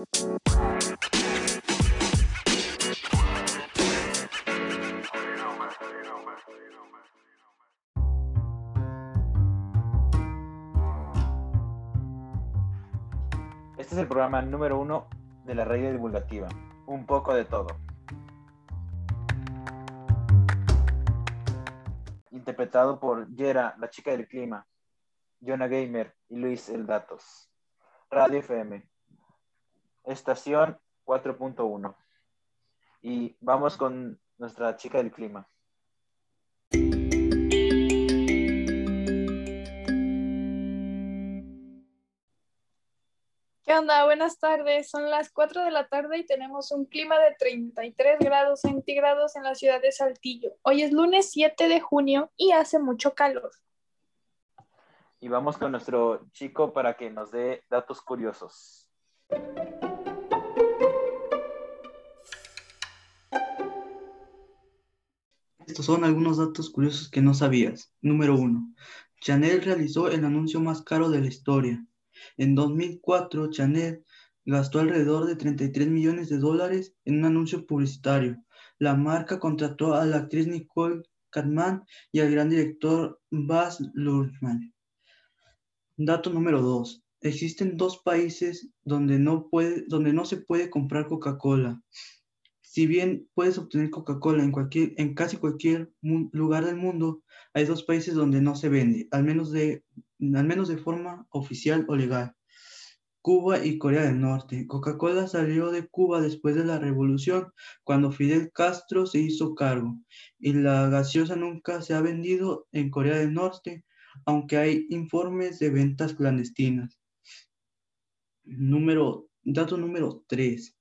Este es el programa número uno de la radio divulgativa. Un poco de todo. Interpretado por Yera, la chica del clima, Jonah Gamer y Luis El Datos. Radio FM. Estación 4.1. Y vamos con nuestra chica del clima. ¿Qué onda? Buenas tardes. Son las 4 de la tarde y tenemos un clima de 33 grados centígrados en la ciudad de Saltillo. Hoy es lunes 7 de junio y hace mucho calor. Y vamos con nuestro chico para que nos dé datos curiosos. Estos son algunos datos curiosos que no sabías. Número 1. Chanel realizó el anuncio más caro de la historia. En 2004, Chanel gastó alrededor de 33 millones de dólares en un anuncio publicitario. La marca contrató a la actriz Nicole Kidman y al gran director Baz Luhrmann. Dato número 2. Existen dos países donde no se puede comprar Coca-Cola. Si bien puedes obtener Coca-Cola en, casi cualquier lugar del mundo, hay dos países donde no se vende, al menos de, al menos de forma oficial o legal. Cuba y Corea del Norte. Coca-Cola salió de Cuba después de la revolución, cuando Fidel Castro se hizo cargo, y la gaseosa nunca se ha vendido en Corea del Norte, aunque hay informes de ventas clandestinas. Número, dato número 3.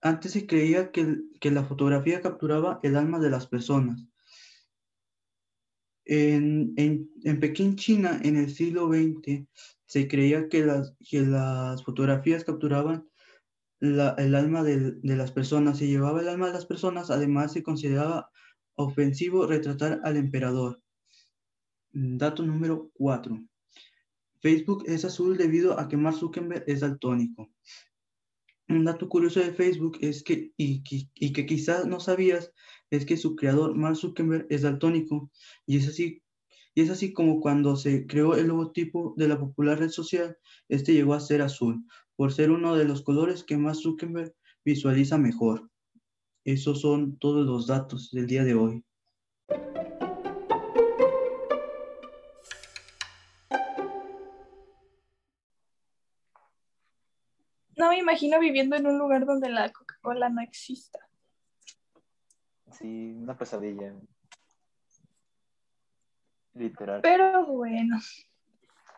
Antes se creía que, que, la fotografía capturaba el alma de las personas. En, en, en, Pekín, China, en el siglo XX, se creía que las, que las fotografías capturaban la, el alma de, de, las personas, se llevaba el alma de las personas, además se consideraba ofensivo retratar al emperador. Dato número 4. Facebook es azul debido a que Mark Zuckerberg es daltónico. Un dato curioso de Facebook es que, y, y, que quizás no sabías, es que su creador, Mark Zuckerberg, es daltónico. Y es así, y es así como cuando se creó el logotipo de la popular red social, este llegó a ser azul, por ser uno de los colores que Mark Zuckerberg visualiza mejor. Esos son todos los datos del día de hoy. No me imagino viviendo en un lugar donde la Coca-Cola no exista. Sí, una pesadilla. Literal. Pero bueno,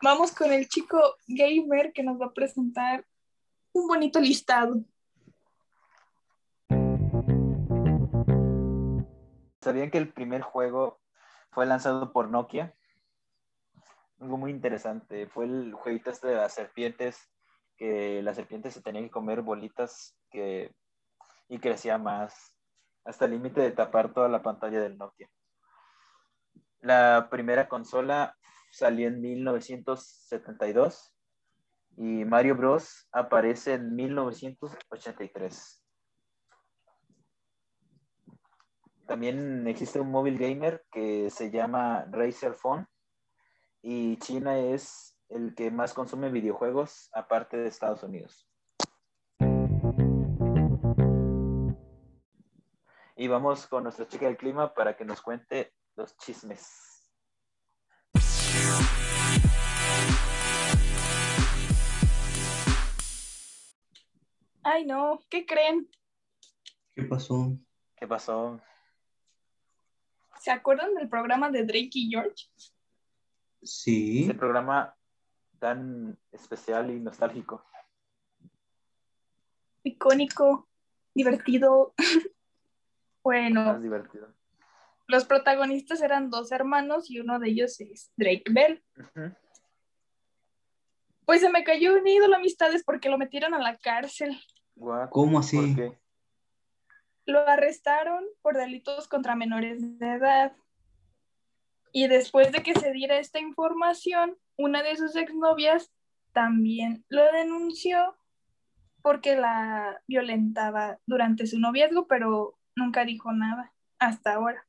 vamos con el chico gamer que nos va a presentar un bonito listado. ¿Sabían que el primer juego fue lanzado por Nokia? Algo muy interesante. Fue el jueguito este de las serpientes que la serpiente se tenía que comer bolitas que, y crecía más, hasta el límite de tapar toda la pantalla del Nokia. La primera consola salió en 1972 y Mario Bros. aparece en 1983. También existe un móvil gamer que se llama Razer Phone y China es el que más consume videojuegos aparte de Estados Unidos. Y vamos con nuestra chica del clima para que nos cuente los chismes. Ay, no, ¿qué creen? ¿Qué pasó? ¿Qué pasó? ¿Se acuerdan del programa de Drake y George? Sí. Ese programa tan especial y nostálgico. Icónico, divertido. bueno. Más divertido. Los protagonistas eran dos hermanos y uno de ellos es Drake Bell. Uh -huh. Pues se me cayó un ídolo amistades porque lo metieron a la cárcel. What? ¿Cómo así? ¿Por qué? Lo arrestaron por delitos contra menores de edad. Y después de que se diera esta información, una de sus exnovias también lo denunció porque la violentaba durante su noviazgo, pero nunca dijo nada hasta ahora.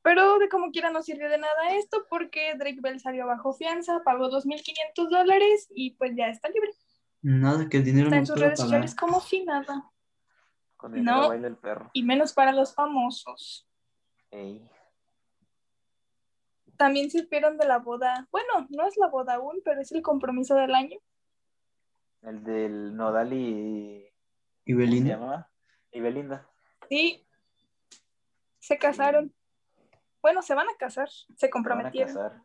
Pero de como quiera no sirvió de nada esto porque Drake Bell salió bajo fianza, pagó 2.500 dólares y pues ya está libre. Nada, que el dinero Está no en sus redes pagar. sociales como si nada. Con dinero No. baila el perro. Y menos para los famosos. Ey. También supieron de la boda. Bueno, no es la boda aún, pero es el compromiso del año. El del Nodal y. ¿Y ¿Cómo se Belinda? llamaba? Y Belinda. Sí. Se casaron. Bueno, se van a casar. Se Se van a comprometieron. casar.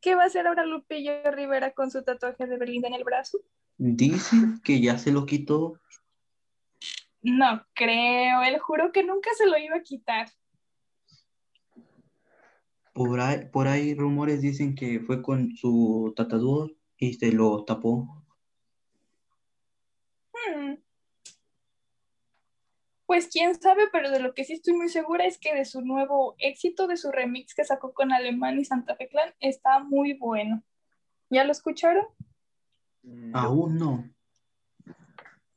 ¿Qué va a hacer ahora Lupillo Rivera con su tatuaje de Belinda en el brazo? Dicen que ya se lo quitó. No creo. Él juró que nunca se lo iba a quitar. Por ahí, por ahí rumores dicen que fue con su tatuador y se lo tapó. Hmm. Pues quién sabe, pero de lo que sí estoy muy segura es que de su nuevo éxito, de su remix que sacó con Alemán y Santa Fe Clan, está muy bueno. ¿Ya lo escucharon? No, Aún no.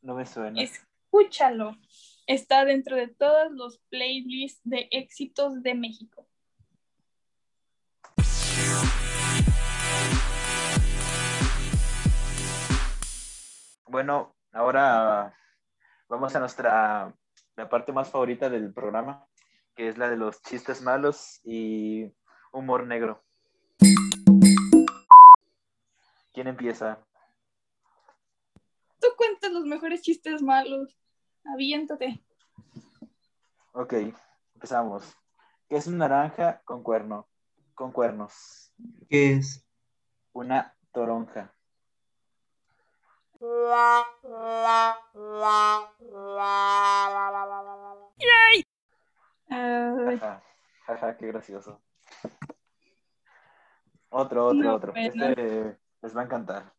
no me suena. Escúchalo. Está dentro de todos los playlists de éxitos de México. Bueno, ahora vamos a nuestra la parte más favorita del programa, que es la de los chistes malos y humor negro. ¿Quién empieza? Tú cuentas los mejores chistes malos. Aviéntate. Ok, empezamos. ¿Qué es una naranja con cuerno? Con cuernos. ¿Qué es? Una toronja. Ay, Jaja, jaja, qué gracioso. Otro, otro, No, otro. Este les va a encantar.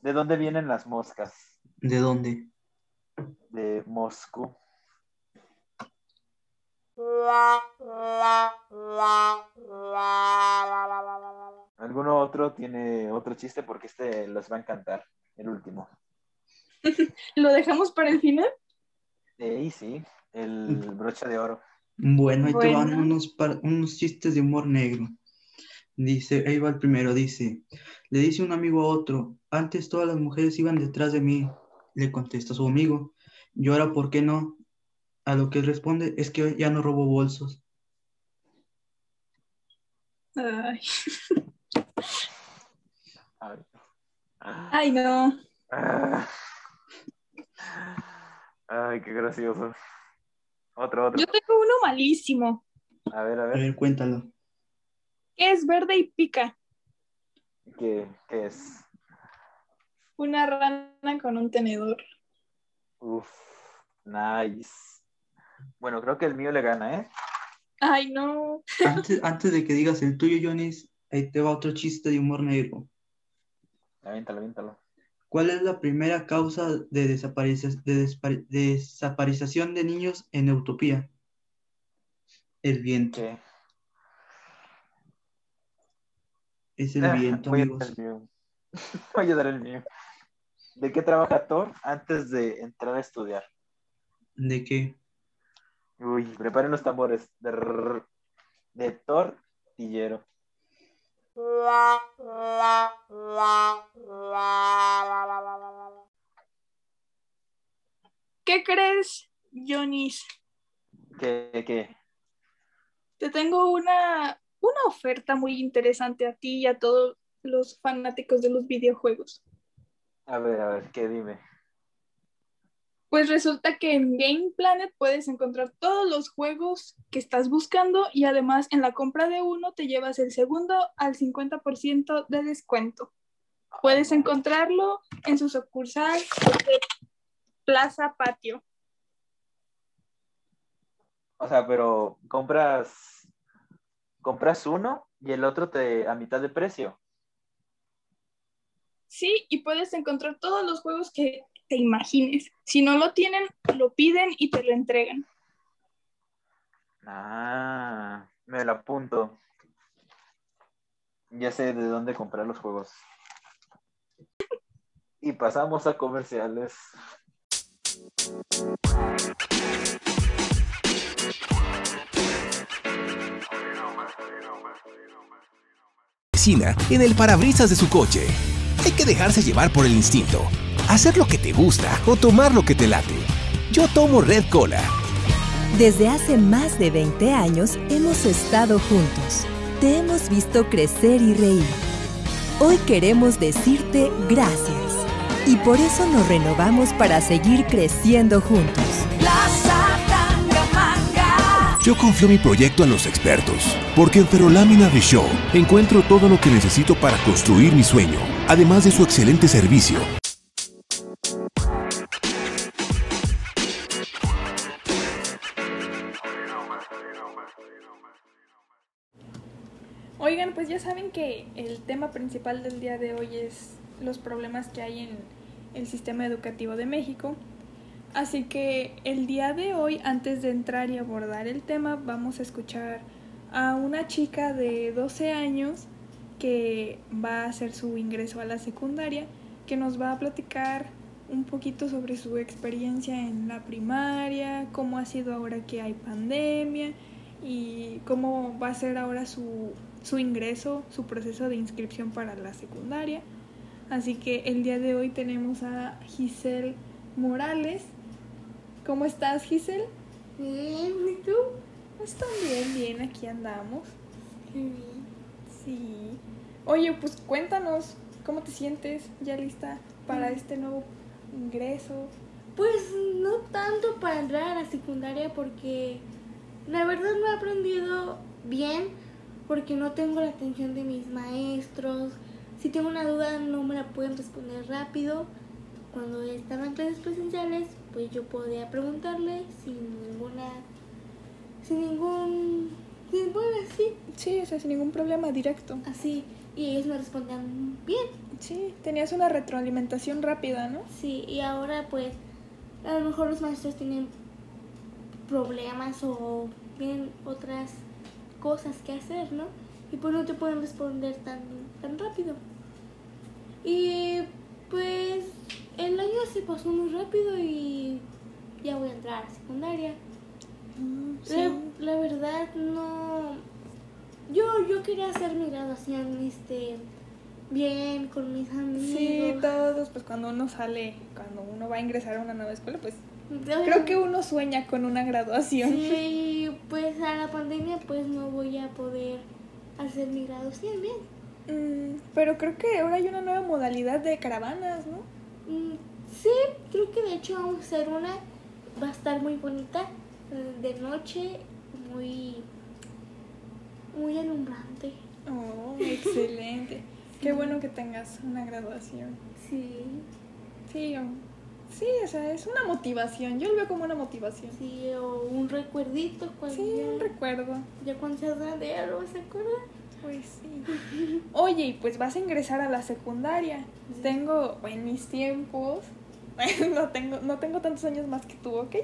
¿De dónde vienen las moscas? ¿De dónde? De Moscú. ¿Alguno otro tiene otro chiste? Porque este les va a encantar. El último. ¿Lo dejamos para el final? Eh, y sí, el broche de oro. Bueno, ahí te van Bueno. unos, unos chistes de humor negro. Dice, ahí va el primero, dice, le dice un amigo a otro, antes todas las mujeres iban detrás de mí. Le contesta su amigo, ¿y ahora por qué no? A lo que él responde, es que ya no robo bolsos. Ay, Ay, Ay, no. Ah. Ay, qué gracioso. Otro, otro. Yo tengo uno malísimo. A ver, a A ver. ver, cuéntalo. es verde y pica? ¿Qué, qué es? Una rana con un tenedor. Uf, nice. Bueno, creo que el mío le gana, ¿eh? Ay, no. Antes, antes de que digas el tuyo, Jonis, ahí te va otro chiste de humor negro. Aviéntalo, aviéntalo. ¿Cuál es la primera causa de, de desaparición de niños en Utopía? El viento. ¿Qué? Es el Ah, viento, Voy a amigos. dar el mío. Voy a dar el mío. ¿De qué trabaja Thor antes de entrar a estudiar? ¿De qué? Uy, preparen los tambores. Drrr. De tortillero. ¿Qué crees, Jonis? ¿Qué, qué? Te tengo una, una oferta muy interesante a ti y a todos los fanáticos de los videojuegos. A ver, a ver, ¿qué dime? Pues resulta que en Game Planet puedes encontrar todos los juegos que estás buscando y además en la compra de uno te llevas el segundo al 50% de descuento. Puedes encontrarlo en su sucursal de Plaza Patio. O sea, pero compras compras uno y el otro te a mitad de precio. Sí, y puedes encontrar todos los juegos que te imagines. Si no lo tienen, lo piden y te lo entregan. Ah, me lo apunto. Ya sé de dónde comprar los juegos. Y pasamos a comerciales. en el parabrisas de su coche. Hay que dejarse llevar por el instinto, hacer lo que te gusta o tomar lo que te late. Yo tomo Red Cola. Desde hace más de 20 años hemos estado juntos. Te hemos visto crecer y reír. Hoy queremos decirte gracias. Y por eso nos renovamos para seguir creciendo juntos. Yo confío mi proyecto a los expertos, porque en Ferrolámina de Show encuentro todo lo que necesito para construir mi sueño, además de su excelente servicio. Oigan, pues ya saben que el tema principal del día de hoy es los problemas que hay en el sistema educativo de México. Así que el día de hoy, antes de entrar y abordar el tema, vamos a escuchar a una chica de 12 años que va a hacer su ingreso a la secundaria, que nos va a platicar un poquito sobre su experiencia en la primaria, cómo ha sido ahora que hay pandemia y cómo va a ser ahora su, su ingreso, su proceso de inscripción para la secundaria. Así que el día de hoy tenemos a Giselle Morales, ¿Cómo estás, Giselle? Bien, ¿y tú? Pues también bien, aquí andamos. Bien. Sí. Oye, pues cuéntanos, ¿cómo te sientes? ¿Ya lista para Mm. este nuevo ingreso? Pues no tanto para entrar a la secundaria porque la verdad no he aprendido bien porque no tengo la atención de mis maestros. Si tengo una duda no me la pueden responder rápido. Cuando estaban en clases presenciales, pues yo podía preguntarle sin ninguna, sin ningún, sin, bueno, así, Sí, o sea, sin ningún problema, directo. así. Y ellos me respondían bien. Sí, tenías una retroalimentación rápida, ¿no? Sí, y ahora pues a lo mejor los maestros tienen problemas o tienen otras cosas que hacer, ¿no? Y pues no te pueden responder tan, tan rápido. Y pues el año se pasó muy rápido y ya voy a entrar a secundaria. Sí. La, la verdad no... Yo, yo quería hacer mi graduación este, bien con mis amigos. Sí, todos, pues cuando uno sale, cuando uno va a ingresar a una nueva escuela, pues creo que uno sueña con una graduación. Sí, pues a la pandemia pues no voy a poder hacer mi graduación bien. Mm, pero creo que ahora hay una nueva modalidad de caravanas, ¿no? Mm, Sí, creo que de hecho vamos a hacer una, va a estar muy bonita, eh, de noche, muy, muy alumbrante. Oh, excelente. Qué bueno que tengas una graduación. Sí, Sí, o- sí, o sea, es una motivación. Yo lo veo como una motivación. sí, o un recuerdito cuando Sí, ya, un recuerdo. ya cuando seas grande ya lo vas a acordar. Pues sí. Oye, pues vas a ingresar a la secundaria. Tengo, en mis tiempos, no tengo, no tengo tantos años más que tú, ¿ok?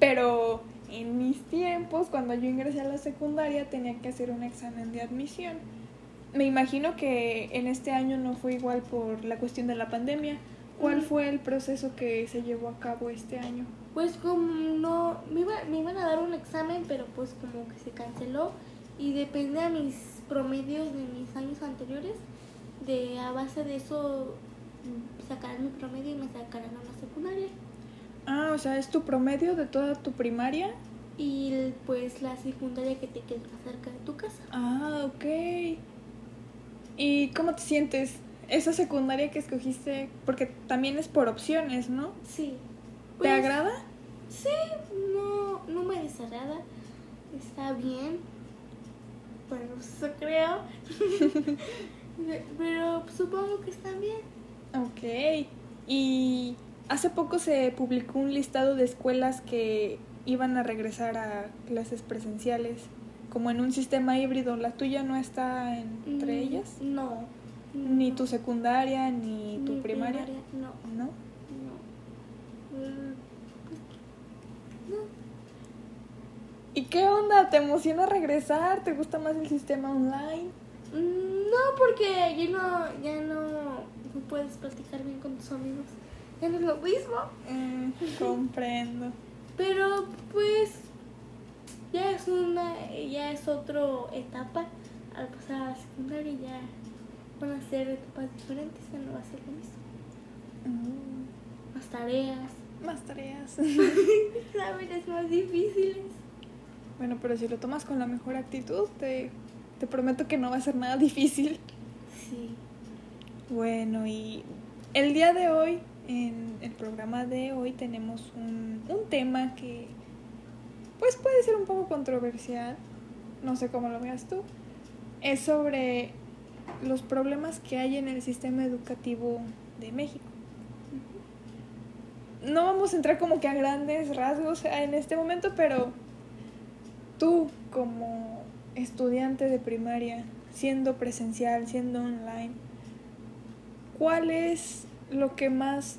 Pero en mis tiempos, cuando yo ingresé a la secundaria, tenía que hacer un examen de admisión. Me imagino que en este año no fue igual por la cuestión de la pandemia. ¿Cuál fue el proceso que se llevó a cabo este año? Pues como no, me, iba- me iban a dar un examen, pero pues como que se canceló y depende de mis promedios de mis años anteriores, de a base de eso mm, sacarán mi promedio y me sacarán a la secundaria. Ah, o sea, es tu promedio de toda tu primaria. Y pues la secundaria que te quede más cerca de tu casa. Ah, ok. ¿Y cómo te sientes? Esa secundaria que escogiste, porque también es por opciones, ¿no? Sí. ¿Te Pues, agrada? Sí, no, no me desagrada. Está bien. Bueno, eso creo. Pero supongo que está bien. Ok. Y hace poco se publicó un listado de escuelas que iban a regresar a clases presenciales, como en un sistema híbrido. ¿La tuya no está entre Mm, ellas? No. Ni no. tu secundaria, ni tu primaria. No, ¿No? no. Mm, ¿Y qué onda? ¿Te emociona regresar? ¿Te gusta más el sistema online? mm, No, porque ya no, ya no, no puedes platicar bien con tus amigos. Es lo mismo. Mm, comprendo. Pero pues ya es una, ya es otra etapa. Al pasar a la secundaria ya van a ser etapas diferentes, ya no va a ser lo mismo. Mm, Más tareas, más tareas. exámenes más difíciles. bueno, pero si lo tomas con la mejor actitud, te, te prometo que no va a ser nada difícil. Sí. Bueno, y el día de hoy, en el programa de hoy, tenemos un, un tema que pues puede ser un poco controversial, no sé cómo lo veas tú, es sobre los problemas que hay en el sistema educativo de México. No vamos a entrar como que a grandes rasgos en este momento, pero tú como estudiante de primaria, siendo presencial, siendo online, ¿cuál es lo que más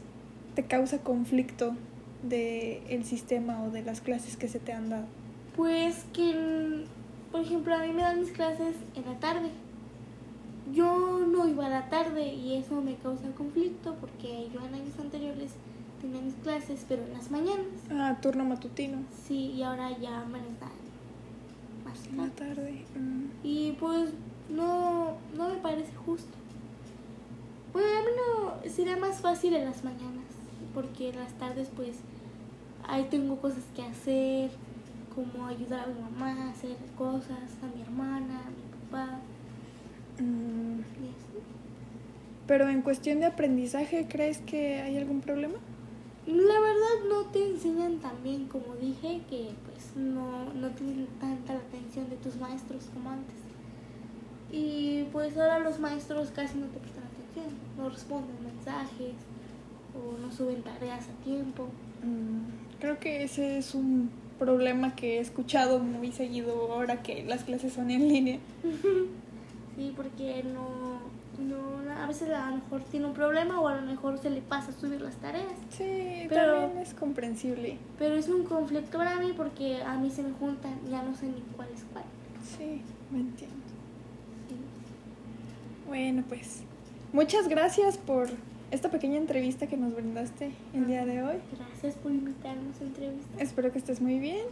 te causa conflicto del sistema o de las clases que se te han dado? Pues que, por ejemplo, a mí me dan mis clases en la tarde. Yo no iba a la tarde y eso me causa conflicto porque yo en años anteriores tenía mis clases, pero en las mañanas. Ah, turno matutino. Sí, y ahora ya me las dan más En la tarde. tarde. mm. Y pues no, no me parece justo. Bueno, a mí no sería más fácil en las mañanas, porque en las tardes pues ahí tengo cosas que hacer, como ayudar a mi mamá a hacer cosas, a mi hermana, a mi papá Mm, y así. Pero en cuestión de aprendizaje, ¿crees que hay algún problema? La verdad no te enseñan tan bien como dije, que pues no, no tienen tanta la atención de tus maestros como antes. Y pues ahora los maestros casi no te no responden mensajes o no suben tareas a tiempo. Mm, creo que ese es un problema que he escuchado muy seguido ahora que las clases son en línea. Sí, porque no, no, a veces a lo mejor tiene un problema o a lo mejor se le pasa subir las tareas. Sí, Pero- también es comprensible. Pero es un conflicto para mí porque a mí se me juntan, ya no sé ni cuál es cuál. Sí, me entiendo. Sí. Bueno, pues muchas gracias por esta pequeña entrevista que nos brindaste el día de hoy. Gracias por invitarnos a entrevista. Espero que estés muy bien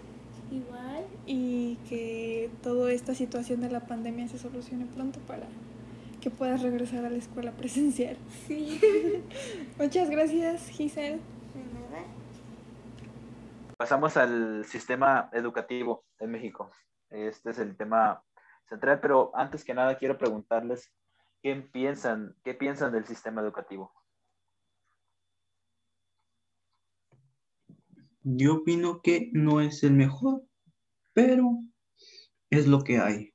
Igual. y que toda esta situación de la pandemia se solucione pronto para que puedas regresar a la escuela presencial. Sí. Muchas gracias, Giselle. De nada. Pasamos al sistema educativo de México. Este es el tema central, pero antes que nada quiero preguntarles qué piensan, qué piensan del sistema educativo. Yo opino que no es el mejor, pero es lo que hay.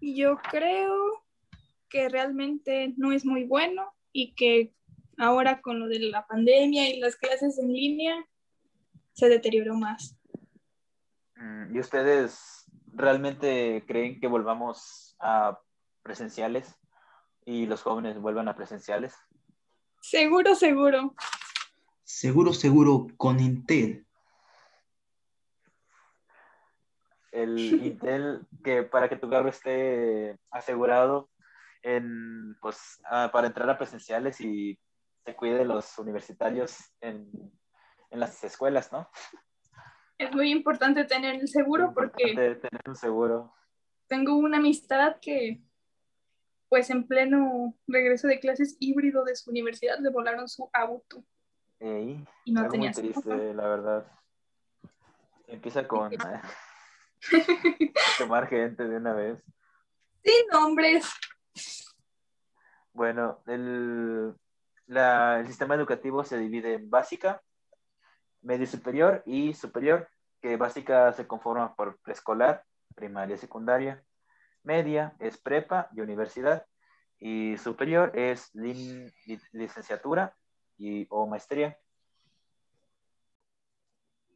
Yo creo que realmente no es muy bueno y que ahora con lo de la pandemia y las clases en línea se deterioró más. Mm, ¿Y ustedes realmente creen que volvamos a presenciales y los jóvenes vuelvan a presenciales? Seguro, seguro. Seguro, seguro, con Intel. El Intel, que para que tu carro esté asegurado en, pues, ah, para entrar a presenciales y se cuide los universitarios en, en las escuelas, ¿no? Es muy importante tener el seguro porque tener un seguro. tengo una amistad que, pues en pleno regreso de clases híbrido de su universidad, le volaron su auto Ey, y no muy tenía seguro. triste, la verdad. Empieza con eh, quemar gente de una vez. Sin nombres. Bueno, el, la- el sistema educativo se divide en básica, medio superior y superior, que básica se conforma por preescolar, primaria, secundaria, media es prepa y universidad, y superior es li- licenciatura y, o maestría.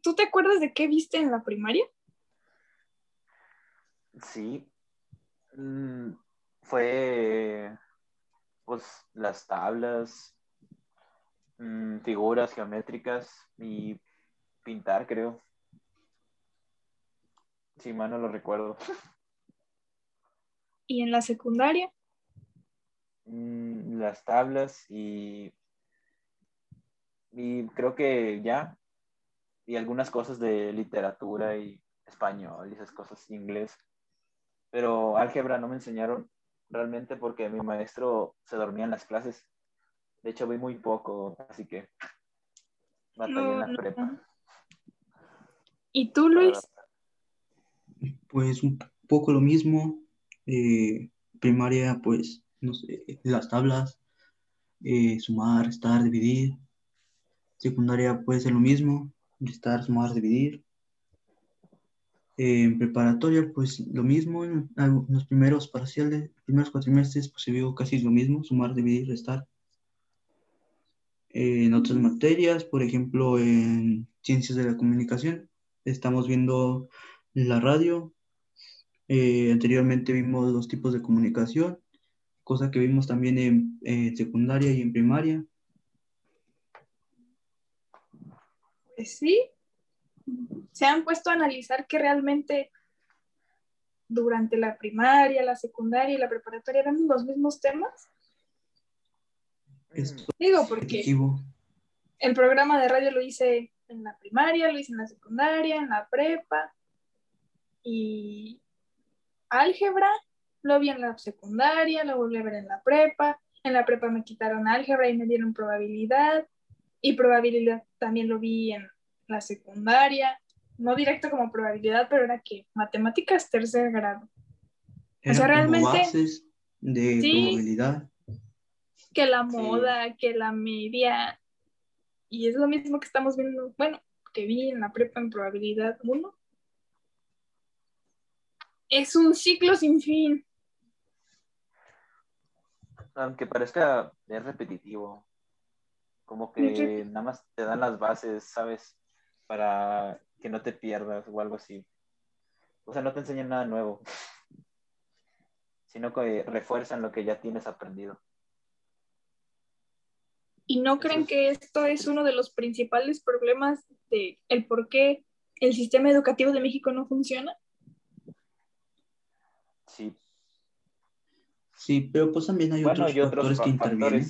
¿Tú te acuerdas de qué viste en la primaria? Sí, Mm, fue pues las tablas, mm, figuras geométricas y pintar, creo. Si mal no lo recuerdo. ¿Y en la secundaria? Mm, las tablas y, y creo que ya. Y algunas cosas de literatura y español y esas cosas, inglés. Pero álgebra no me enseñaron realmente porque mi maestro se dormía en las clases. De hecho, vi muy poco, así que batallé en la No, no. prepa. ¿Y tú, Luis? Pues un poco lo mismo. eh, primaria, pues, no sé, las tablas, eh, sumar, restar, dividir. Secundaria puede ser lo mismo, restar, sumar, dividir. Eh, en preparatoria, pues lo mismo. En los primeros parciales, primeros cuatrimestres, pues se vio casi lo mismo, sumar, dividir, restar. En otras materias, por ejemplo, en ciencias de la comunicación, estamos viendo la radio. Eh, anteriormente vimos los tipos de comunicación, cosa que vimos también en, en secundaria y en primaria. Pues sí. Se han puesto a analizar que realmente durante la primaria, la secundaria y la preparatoria eran los mismos temas. Esto Digo, porque el programa de radio lo hice en la primaria, lo hice en la secundaria, en la prepa. Y álgebra lo vi en la secundaria, lo volví a ver en la prepa. En la prepa me quitaron álgebra y me dieron probabilidad. Y probabilidad también lo vi en la secundaria. No directo como probabilidad, pero era que matemáticas tercer grado. Eran sea, como realmente- bases de Sí. probabilidad. Que la Sí. moda, que la media. Y es lo mismo que estamos viendo, bueno, que vi en la prepa en probabilidad 1. Es un ciclo sin fin. Aunque parezca es repetitivo. Como que nada más te dan las bases, ¿sabes? Para que no te pierdas o algo así. O sea, no te enseñan nada nuevo. Sino que refuerzan lo que ya tienes aprendido. ¿Y no creen que esto es uno de los principales problemas de el por qué el sistema educativo de México no funciona? Sí. Sí, pero pues también hay Bueno, otros factores que intervienen.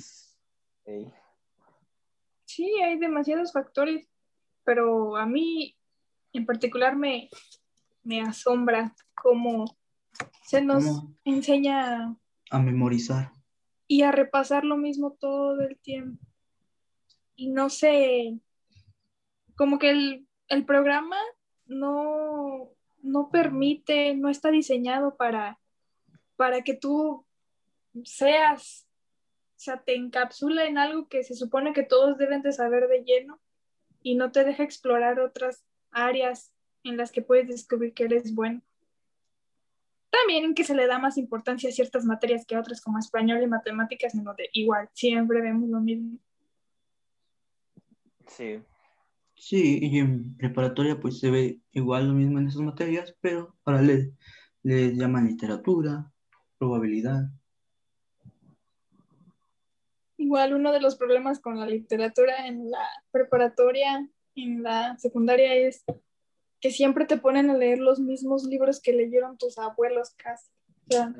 Sí, hay demasiados factores, pero a mí en particular me, me asombra cómo se nos ¿Cómo? enseña A memorizar. Y a repasar lo mismo todo el tiempo. Y no sé, como que el, el programa no, no permite, no está diseñado para, para que tú seas, o sea, te encapsula en algo que se supone que todos deben de saber de lleno y no te deja explorar otras áreas en las que puedes descubrir que eres bueno. También que se le da más importancia a ciertas materias que a otras como español y matemáticas, en donde igual siempre vemos lo mismo. Sí. Sí, y en preparatoria pues se ve igual lo mismo en esas materias, pero ahora le, le llaman literatura, probabilidad. Igual uno de los problemas con la literatura en la preparatoria, en la secundaria, es que siempre te ponen a leer los mismos libros que leyeron tus abuelos casi. O sea,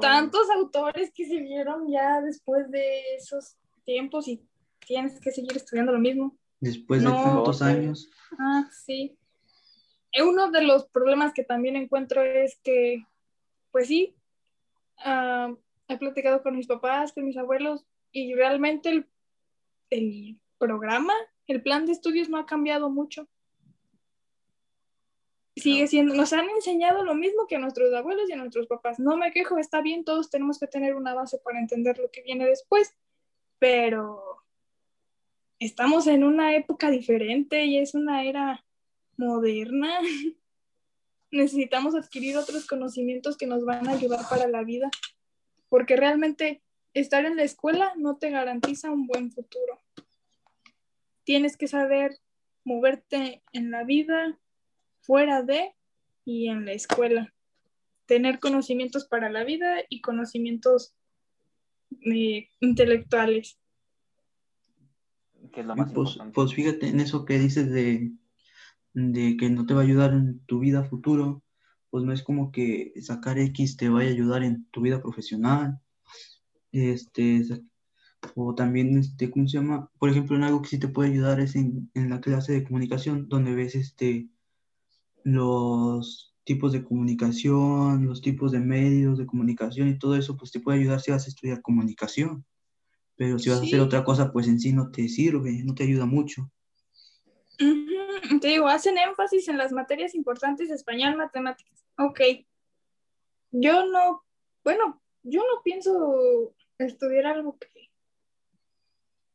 tantos autores que se vieron ya después de esos tiempos y tienes que seguir estudiando lo mismo. Después No. de tantos años, Ah, sí. Eh, Uno de los problemas que también encuentro es que, pues sí, ah, he platicado con mis papás, con mis abuelos, y realmente el, el programa, el plan de estudios no ha cambiado mucho. Sigue siendo, nos han enseñado lo mismo que a nuestros abuelos y a nuestros papás. No me quejo, está bien, todos tenemos que tener una base para entender lo que viene después, pero estamos en una época diferente y es una era moderna. Necesitamos adquirir otros conocimientos que nos van a ayudar para la vida, porque realmente estar en la escuela no te garantiza un buen futuro. Tienes que saber moverte en la vida, fuera de y en la escuela. Tener conocimientos para la vida y conocimientos eh, intelectuales. Que es lo más pues, importante. pues fíjate en eso que dices de de que no te va a ayudar en tu vida futuro, pues no es como que sacar X te vaya a ayudar en tu vida profesional. Este, o también, este, ¿cómo se llama? Por ejemplo, en algo que sí te puede ayudar es en, en la clase de comunicación, donde ves este, los tipos de comunicación, los tipos de medios de comunicación y todo eso, pues te puede ayudar si vas a estudiar comunicación. Pero si vas a hacer otra cosa, pues en sí no te sirve, no te ayuda mucho. Te digo, hacen énfasis en las materias importantes, español, matemáticas. Ok. Yo no, bueno, yo no pienso estudiar algo que,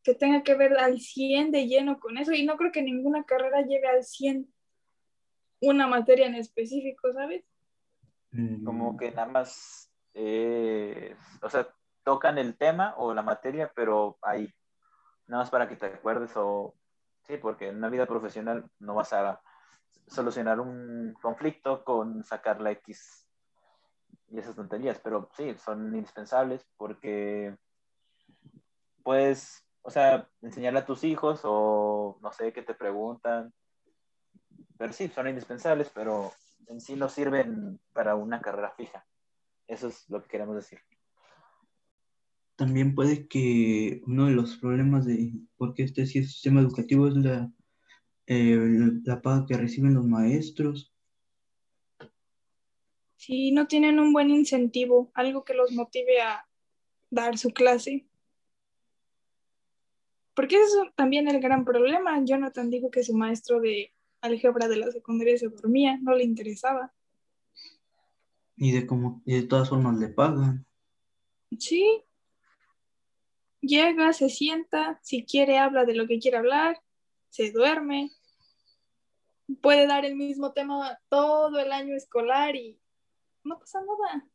que tenga que ver al 100 de lleno con eso y no creo que ninguna carrera llegue al 100 una materia en específico, ¿sabes? Como que nada más, eh, o sea, tocan el tema o la materia, pero ahí, nada más para que te acuerdes o, sí, porque en una vida profesional no vas a solucionar un conflicto con sacar la X y esas tonterías, pero sí, son indispensables porque puedes, o sea, enseñarle a tus hijos o no sé, qué te preguntan pero sí, son indispensables, pero en sí no sirven para una carrera fija. Eso es lo que queremos decir. También puede que uno de los problemas de por qué este sistema educativo es la, eh, la paga que reciben los maestros. Sí, no tienen un buen incentivo, algo que los motive a dar su clase. Porque eso también es el gran problema. Jonathan dijo que su maestro de álgebra de la secundaria se dormía, no le interesaba. Y de cómo, y de todas formas le pagan. Sí. Llega, se sienta, si quiere habla de lo que quiere hablar, se duerme. Puede dar el mismo tema todo el año escolar y no pasa nada.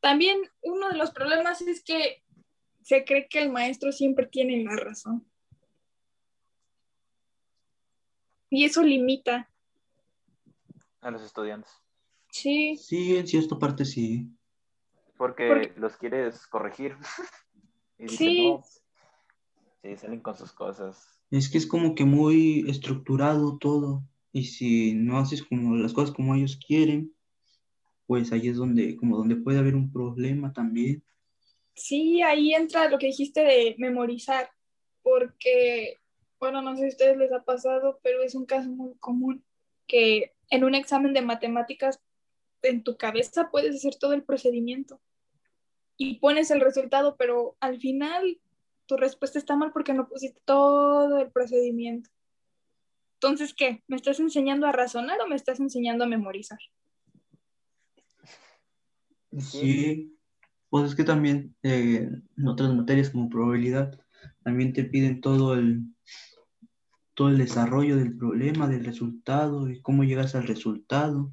También uno de los problemas es que se cree que el maestro siempre tiene la razón. Y eso limita. A los estudiantes. Sí. Sí, en cierta parte sí. Porque, los quieres corregir. y sí. Sí, salen con sus cosas. Es que es como que muy estructurado todo. Y si no haces como las cosas como ellos quieren, pues ahí es donde, como donde puede haber un problema también. Sí, ahí entra lo que dijiste de memorizar, porque bueno, no sé si a ustedes les ha pasado, pero es un caso muy común que en un examen de matemáticas en tu cabeza puedes hacer todo el procedimiento y pones el resultado, pero al final tu respuesta está mal porque no pusiste todo el procedimiento. Entonces, ¿qué? ¿Me estás enseñando a razonar o me estás enseñando a memorizar? Sí, pues es que también eh, en otras materias como probabilidad también te piden todo el, todo el desarrollo del problema, del resultado y cómo llegas al resultado.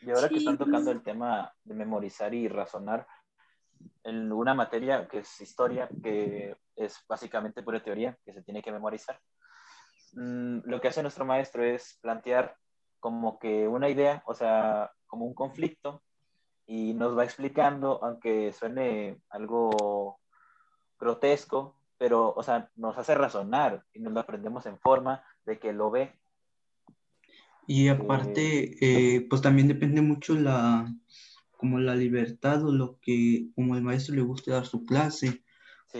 Y ahora que están tocando el tema de memorizar y razonar, en una materia que es historia, que es básicamente pura teoría, que se tiene que memorizar, mm, lo que hace nuestro maestro es plantear como que una idea, o sea, como un conflicto, y nos va explicando, aunque suene algo grotesco, pero, o sea, nos hace razonar y nos lo aprendemos en forma de que lo ve. Y aparte, eh, pues también depende mucho la, como la libertad o lo que, como el maestro le guste dar su clase,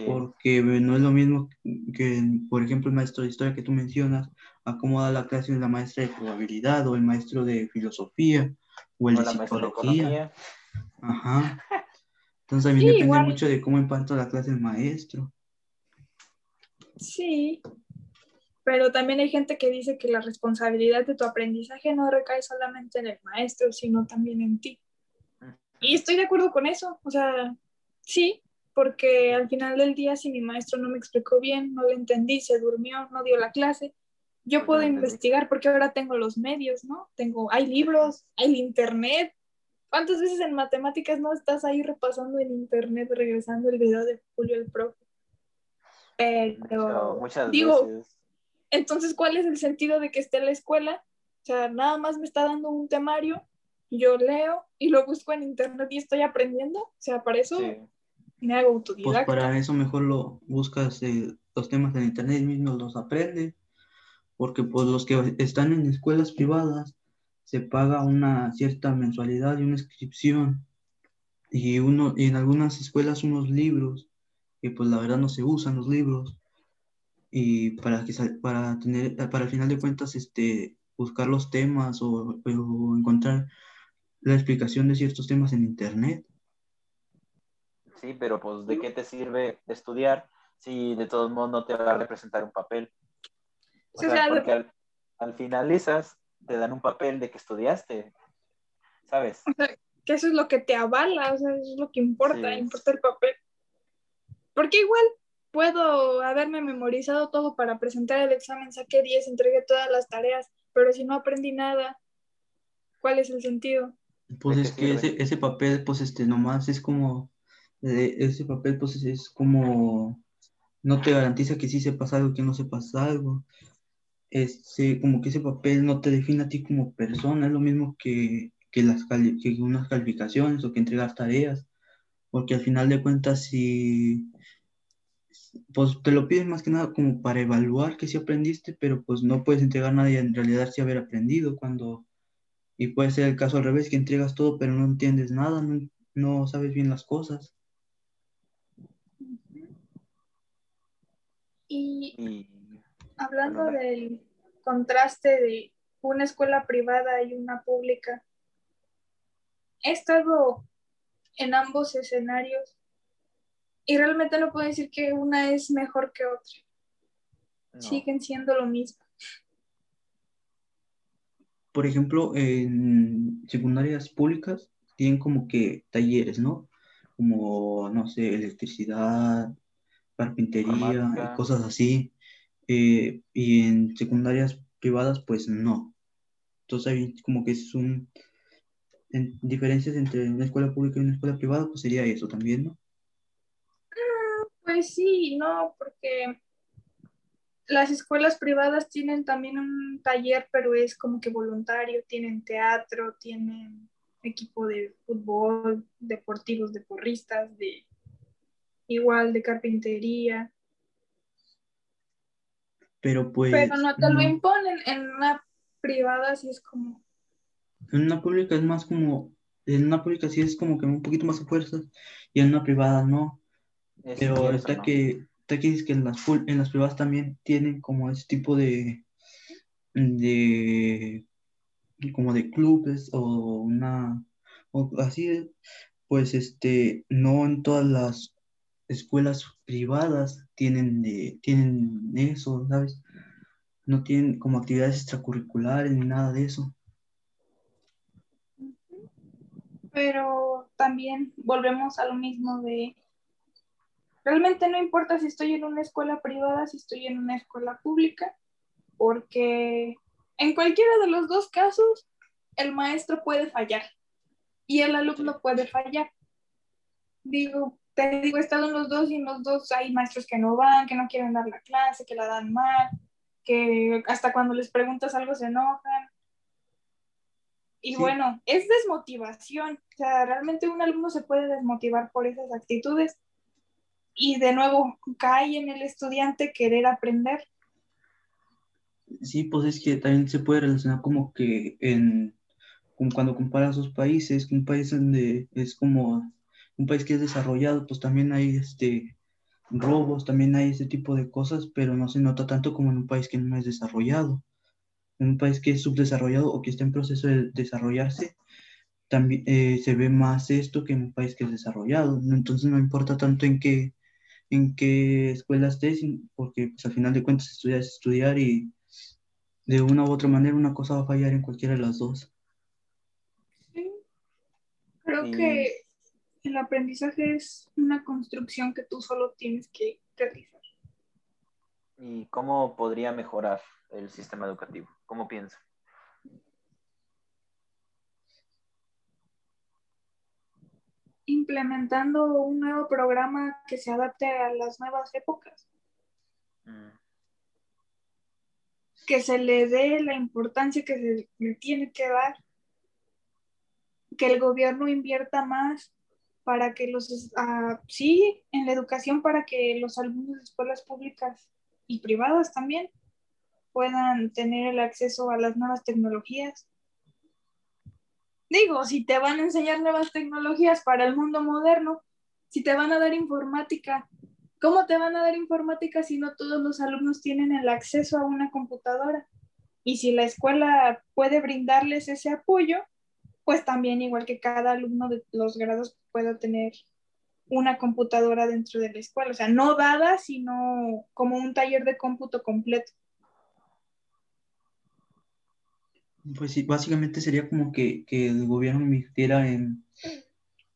porque no es lo mismo que, por ejemplo, el maestro de historia que tú mencionas, acomoda la clase de la maestra de probabilidad o el maestro de filosofía o el de psicología. Ajá. Entonces también depende mucho de cómo imparta la clase el maestro. Sí, pero también hay gente que dice que la responsabilidad de tu aprendizaje no recae solamente en el maestro, sino también en ti. Y estoy de acuerdo con eso, o sea, sí, porque al final del día si mi maestro no me explicó bien, no lo entendí, se durmió, no dio la clase, yo puedo investigar porque ahora tengo los medios, ¿no? Tengo, hay libros, hay internet, ¿Cuántas veces en matemáticas no estás ahí repasando en internet, regresando el video de Julio el profe? Pero, muchas digo, veces. entonces, ¿cuál es el sentido de que esté en la escuela? O sea, nada más me está dando un temario, yo leo y lo busco en internet y estoy aprendiendo. O sea, para eso me hago autodidacta. Pues para eso mejor lo buscas los temas en internet mismos los aprenden, porque pues los que están en escuelas privadas se paga una cierta mensualidad y una inscripción. Y uno y en algunas escuelas unos libros que pues la verdad no se usan los libros. Y para que para tener para al final de cuentas este buscar los temas o, o encontrar la explicación de ciertos temas en internet. Sí pero pues de qué te sirve estudiar si de todos modos no te va a representar un papel o sea, porque al, al finalizas te dan un papel de que estudiaste sabes O sea, que eso es lo que te avala, o sea, eso es lo que importa, Sí. importa el papel. Porque igual puedo haberme memorizado todo para presentar el examen, saqué 10, entregué todas las tareas, pero si no aprendí nada, ¿cuál es el sentido? Pues ¿De es que ese, ese papel, pues este, nomás es como, eh, ese papel, pues es, es como, no te garantiza que sí sepas algo, que no sepas algo. Este, como que ese papel no te define a ti como persona, es lo mismo que, que, las cali- que unas calificaciones o que entregar tareas, porque al final de cuentas, si, pues te lo piden más que nada como para evaluar que sí aprendiste, pero pues no puedes entregar nada y en realidad sí haber aprendido cuando... Y puede ser el caso al revés, que entregas todo, pero no entiendes nada, no, no sabes bien las cosas. Y hablando del contraste de una escuela privada y una pública, he estado en ambos escenarios y realmente no puedo decir que una es mejor que otra. no. Siguen siendo lo mismo. Por ejemplo, en secundarias públicas tienen como que talleres, ¿no? Como, no sé, electricidad, carpintería y cosas así. Eh, y en secundarias privadas, pues no. Entonces hay como que es un... en- diferencias entre una escuela pública y una escuela privada, pues sería eso también, ¿no? Pues sí, no, porque las escuelas privadas tienen también un taller, pero es como que voluntario, tienen teatro, tienen equipo de fútbol, deportivos, de porristas, de igual de carpintería, Pero pues... pero no te lo imponen en una privada, sí es como, En una pública es más como, en una pública sí es como que un poquito más a fuerzas y en una privada no. Es Pero cierto, está ¿no? que, está que dices que en las, en las privadas también tienen como ese tipo de, de, como de clubes o una, o así, pues este, no en todas las escuelas privadas tienen de, tienen eso, ¿sabes? No tienen como actividades extracurriculares ni nada de eso. pero también volvemos a lo mismo de, realmente no importa si estoy en una escuela privada, si estoy en una escuela pública, porque en cualquiera de los dos casos el maestro puede fallar y el alumno puede fallar. Digo, te digo, he estado en los dos y en los dos hay maestros que no van, que no quieren dar la clase, que la dan mal, que hasta cuando les preguntas algo se enojan. Y Sí. bueno, es desmotivación. O sea, realmente un alumno se puede desmotivar por esas actitudes. Y de nuevo, cae en el estudiante querer aprender. Sí, pues es que también se puede relacionar como que en, cuando comparas dos países, un país donde es como un país que es desarrollado, pues también hay este robos, también hay ese tipo de cosas, pero no se nota tanto como en un país que no es desarrollado. En un país que es subdesarrollado o que está en proceso de desarrollarse, también eh, se ve más esto que en un país que es desarrollado. Entonces no importa tanto en qué, en qué escuela estés, porque pues, al final de cuentas estudiar es estudiar y de una u otra manera una cosa va a fallar en cualquiera de las dos. Sí. Creo Y- que el aprendizaje es una construcción que tú solo tienes que realizar. ¿Y cómo podría mejorar el sistema educativo? ¿Cómo piensa? Implementando un nuevo programa que se adapte a las nuevas épocas. Mm, que se le dé la importancia que se le tiene que dar, que el gobierno invierta más para que los, ah, sí, en la educación para que los alumnos de escuelas públicas y privadas también puedan tener el acceso a las nuevas tecnologías. Digo, si te van a enseñar nuevas tecnologías para el mundo moderno, si te van a dar informática, ¿cómo te van a dar informática si no todos los alumnos tienen el acceso a una computadora? Y si la escuela puede brindarles ese apoyo, pues también igual que cada alumno de los grados pueda tener una computadora dentro de la escuela, o sea, no dada, sino como un taller de cómputo completo. Pues sí, básicamente sería como que, el gobierno invirtiera en,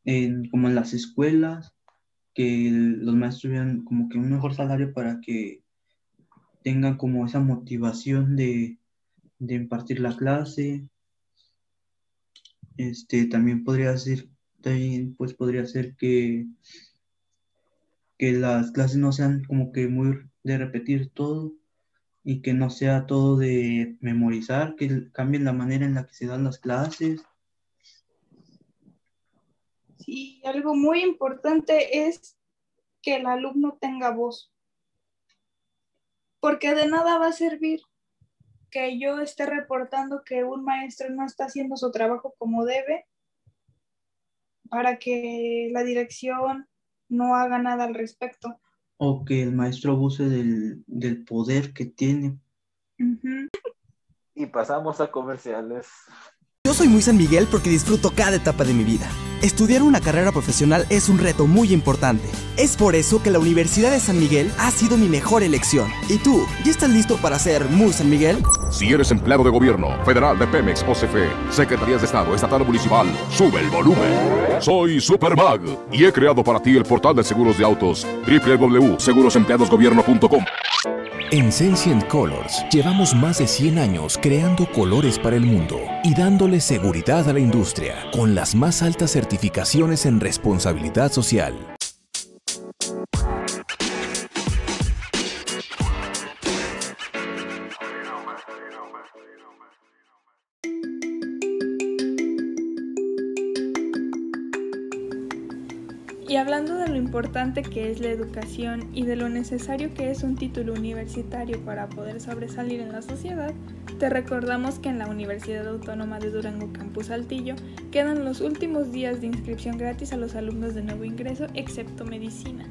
en, como en las escuelas, que los maestros tuvieran como que un mejor salario para que tengan como esa motivación de, de impartir la clase. Este, también podría ser, también pues podría ser que, que las clases no sean como que muy de repetir todo y que no sea todo de memorizar, que cambien la manera en la que se dan las clases. Sí, algo muy importante es que el alumno tenga voz, porque de nada va a servir que yo esté reportando que un maestro no está haciendo su trabajo como debe para que la dirección no haga nada al respecto. O que el maestro abuse del, poder que tiene. Y pasamos a comerciales. Yo soy muy San Miguel porque disfruto cada etapa de mi vida. Estudiar una carrera profesional es un reto muy importante. Es por eso que la Universidad de San Miguel ha sido mi mejor elección. ¿Y tú, ya estás listo para ser muy San Miguel? Si eres empleado de gobierno, federal de Pemex o CFE, Secretarías de Estado, Estatal o Municipal, sube el volumen. Soy Supermag y he creado para ti el portal de seguros de autos www.segurosempleadosgobierno.com. En Sensient Colors llevamos más de 100 años creando colores para el mundo y dándole seguridad a la industria con las más altas certificaciones en responsabilidad social. Y hablando de lo importante que es la educación y de lo necesario que es un título universitario para poder sobresalir en la sociedad, te recordamos que en la Universidad Autónoma de Durango Campus Saltillo quedan los últimos días de inscripción gratis a los alumnos de nuevo ingreso, excepto medicina.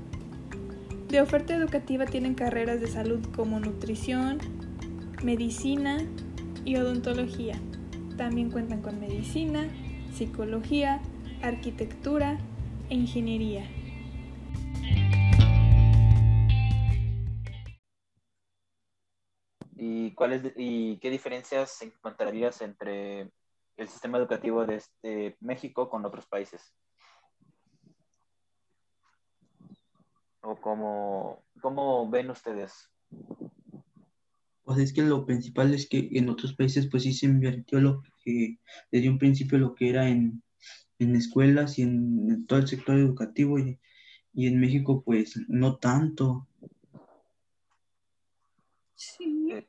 De oferta educativa tienen carreras de salud como nutrición, medicina y odontología. También cuentan con medicina, psicología, arquitectura, ingeniería. Cuáles ¿Y qué diferencias encontrarías entre el sistema educativo de este México con otros países? ¿O cómo, cómo ven ustedes? Pues es que lo principal es que en otros países pues sí se invirtió lo que desde un principio lo que era en en escuelas y en, todo el sector educativo y, en México pues no tanto. Sí.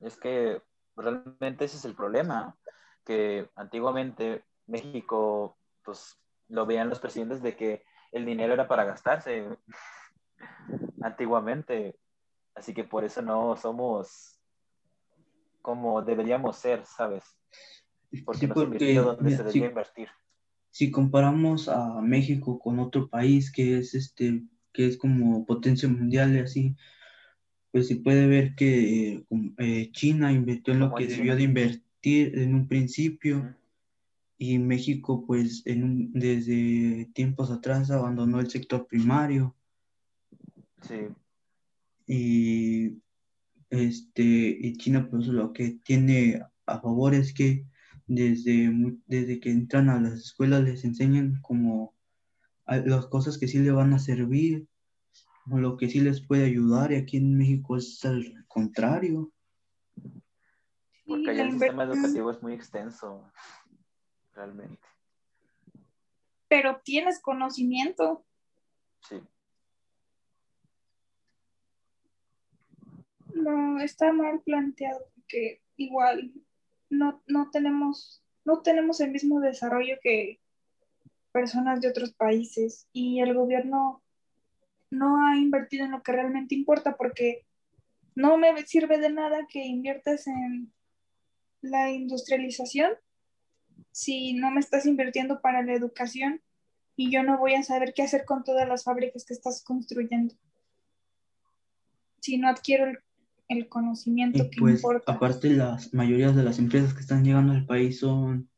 Es que realmente ese es el problema, que antiguamente México pues lo veían los presidentes de que el dinero era para gastarse antiguamente, así que por eso no somos como deberíamos ser, ¿sabes? Porque no se invirtió donde se debería invertir si comparamos a México con otro país que es este que es como potencia mundial y así, pues se puede ver que eh, China invirtió en lo que debió de invertir en un principio y México pues en desde tiempos atrás abandonó el sector primario. Sí. Y este y China pues lo que tiene a favor es que desde, desde que entran a las escuelas les enseñan como las cosas que sí le van a servir o lo que sí les puede ayudar y aquí en México es al contrario. Porque allá el sistema educativo es muy extenso, realmente. Pero tienes conocimiento. Sí. No, está mal planteado porque igual no, no, tenemos, no tenemos el mismo desarrollo que personas de otros países y el gobierno no ha invertido en lo que realmente importa porque no me sirve de nada que inviertas en la industrialización si no me estás invirtiendo para la educación y yo no voy a saber qué hacer con todas las fábricas que estás construyendo. Si no adquiero el, conocimiento que pues, importa. Aparte, las mayorías de las empresas que están llegando al país son,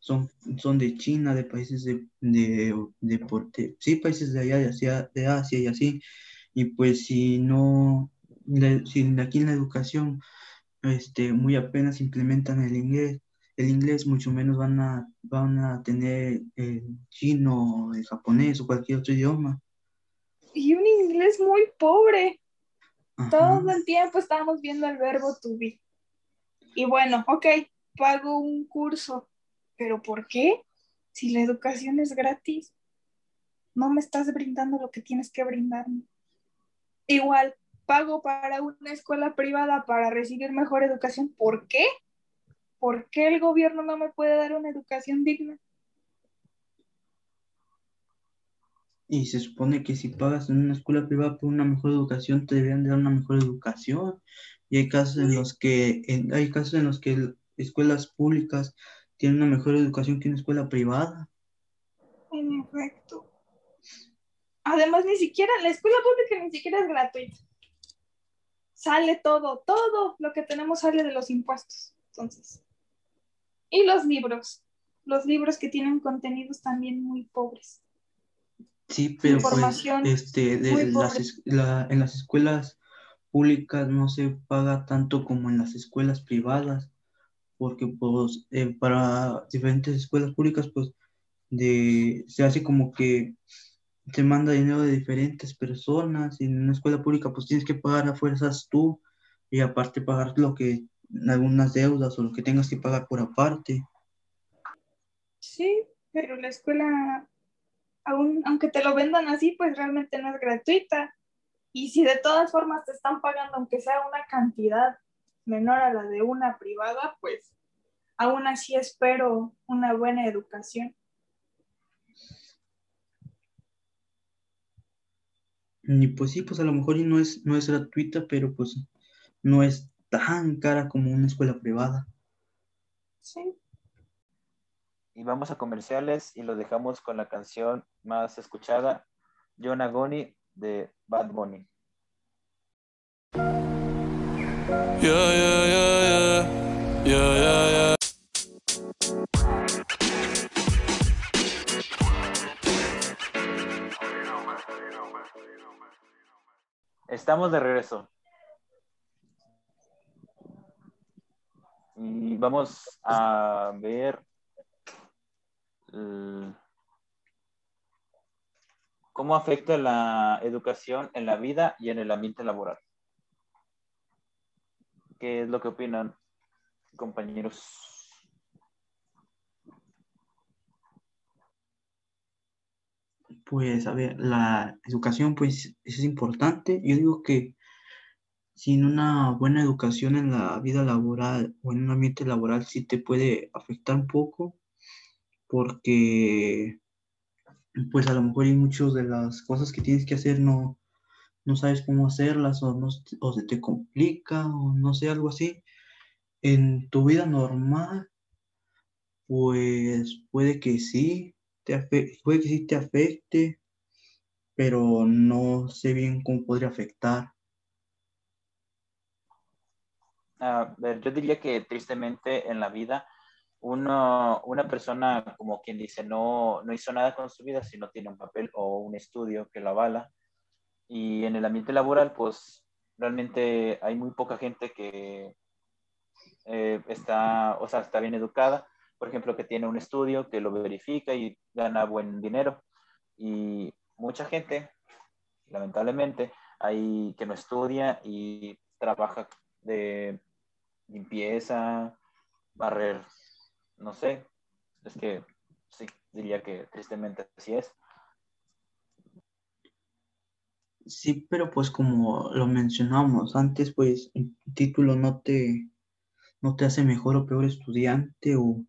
son, son de China, de países de, de, de, sí, países de allá, de Asia, de Asia y así. Y pues si no, si aquí en la educación este, muy apenas implementan el inglés, el inglés mucho menos van a, van a tener el chino, el japonés o cualquier otro idioma. Y un inglés muy pobre. Todo el tiempo estábamos viendo el verbo to be. Y bueno, ok, pago un curso, pero ¿por qué? Si la educación es gratis, no me estás brindando lo que tienes que brindarme. Igual, pago para una escuela privada para recibir mejor educación. ¿Por qué? ¿Por qué el gobierno no me puede dar una educación digna? Y se supone que si pagas en una escuela privada por una mejor educación, te deberían dar una mejor educación. Y hay casos en los que, hay casos en los que escuelas públicas tienen una mejor educación que una escuela privada. En efecto. Además, ni siquiera, la escuela pública ni siquiera es gratuita sale todo, todo lo que tenemos sale de los impuestos. Entonces, y los libros, los libros que tienen contenidos también muy pobres. Sí, pero pues, este, de las, en las escuelas públicas no se paga tanto como en las escuelas privadas, porque pues eh, para diferentes escuelas públicas pues de, se hace como que te manda dinero de diferentes personas y en una escuela pública pues tienes que pagar a fuerzas tú y aparte pagar lo que algunas deudas o lo que tengas que pagar por aparte. Sí, pero la escuela, aún, aunque te lo vendan así, pues realmente no es gratuita. Y si de todas formas te están pagando, aunque sea una cantidad menor a la de una privada, pues aún así espero una buena educación. Y pues sí, pues a lo mejor no es, no es gratuita, pero pues no es tan cara como una escuela privada. Sí. Y vamos a comerciales y lo dejamos con la canción más escuchada, John Agoni de Bad Bunny. Estamos de regreso. Y vamos a ver cómo afecta la educación en la vida y en el ambiente laboral. ¿Qué es lo que opinan, compañeros? Pues, a ver, la educación, pues, es importante. Yo digo que sin una buena educación en la vida laboral o en un ambiente laboral sí te puede afectar un poco, porque, pues, a lo mejor hay muchas de las cosas que tienes que hacer no, no sabes cómo hacerlas o, no, o se te complica o no sé, algo así. En tu vida normal, pues puede que sí, puede que sí te afecte, pero no sé bien cómo podría afectar. A ver, yo diría que tristemente en la vida una persona, como quien dice, no, no hizo nada con su vida si no tiene un papel o un estudio que lo avala. Y en el ambiente laboral, pues realmente hay muy poca gente que eh, está, o sea, está bien educada por ejemplo, que tiene un estudio que lo verifica y gana buen dinero. Y mucha gente, lamentablemente, hay que no estudia y trabaja de limpieza, barrer, no sé. Es que sí, diría que tristemente así es. Sí, pero pues como lo mencionamos antes, pues el título no te, no te hace mejor o peor estudiante o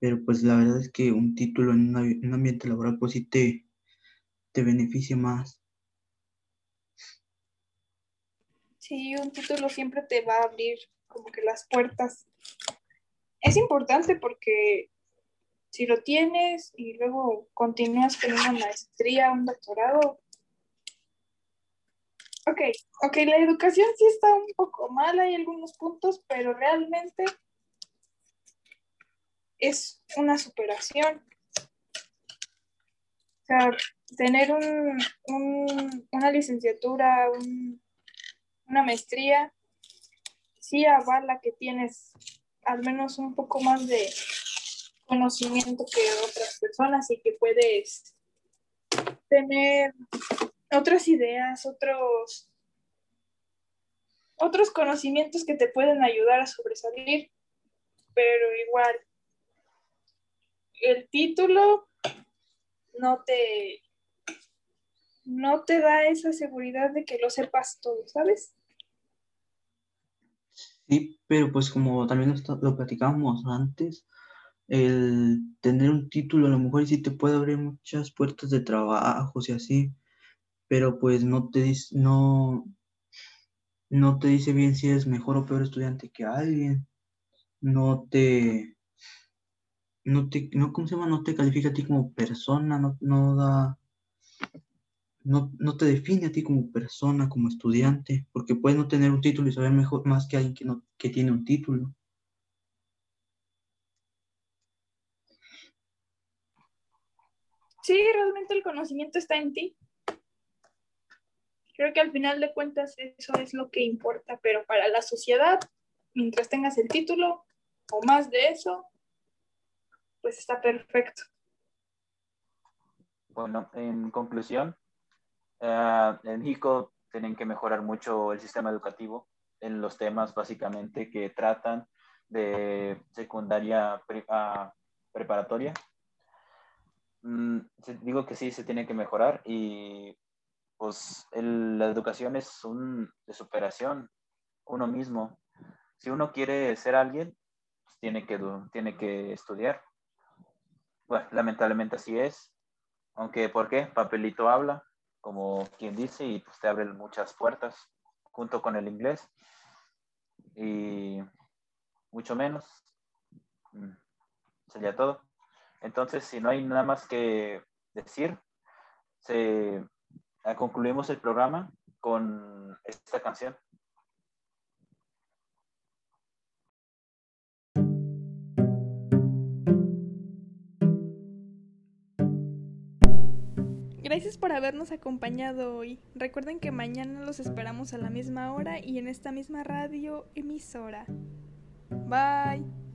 pero pues la verdad es que un título en, un ambiente laboral pues sí te, te beneficia más. Sí, un título siempre te va a abrir como que las puertas. Es importante porque si lo tienes y luego continúas con una maestría, un doctorado. Ok, ok, la educación sí está un poco mal, hay algunos puntos, pero realmente es una superación. O sea, tener una licenciatura, una maestría, sí avala que tienes al menos un poco más de conocimiento que otras personas y que puedes tener otras ideas, otros, otros conocimientos que te pueden ayudar a sobresalir, pero igual el título no te no te da esa seguridad de que lo sepas todo, ¿sabes? Sí, pero pues como también lo, platicábamos antes, el tener un título a lo mejor sí te puede abrir muchas puertas de trabajo y así, pero pues no te no, no te dice bien si eres mejor o peor estudiante que alguien, no te, no te, no, ¿cómo se llama? No te califica a ti como persona, no, no da, no, no, te define a ti como persona, como estudiante, porque puedes no tener un título y saber mejor más que alguien que, no, que tiene un título. Sí, realmente el conocimiento está en ti. Creo que al final de cuentas eso es lo que importa, pero para la sociedad, mientras tengas el título o más de eso, pues está perfecto. Bueno, en conclusión, eh, en México tienen que mejorar mucho el sistema educativo en los temas básicamente que tratan de secundaria preparatoria. Mm, digo que sí, se tiene que mejorar y pues la educación es un de superación, uno mismo. Si uno quiere ser alguien, pues tiene, que, tiene que estudiar. Bueno, lamentablemente así es. Aunque, ¿por qué? Papelito habla como quien dice, y pues te abre muchas puertas junto con el inglés. Y mucho menos. Mm, sería todo. Entonces, si no hay nada más que decir, se, concluimos el programa con esta canción. Gracias por habernos acompañado hoy. Recuerden que mañana los esperamos a la misma hora y en esta misma radio emisora. Bye.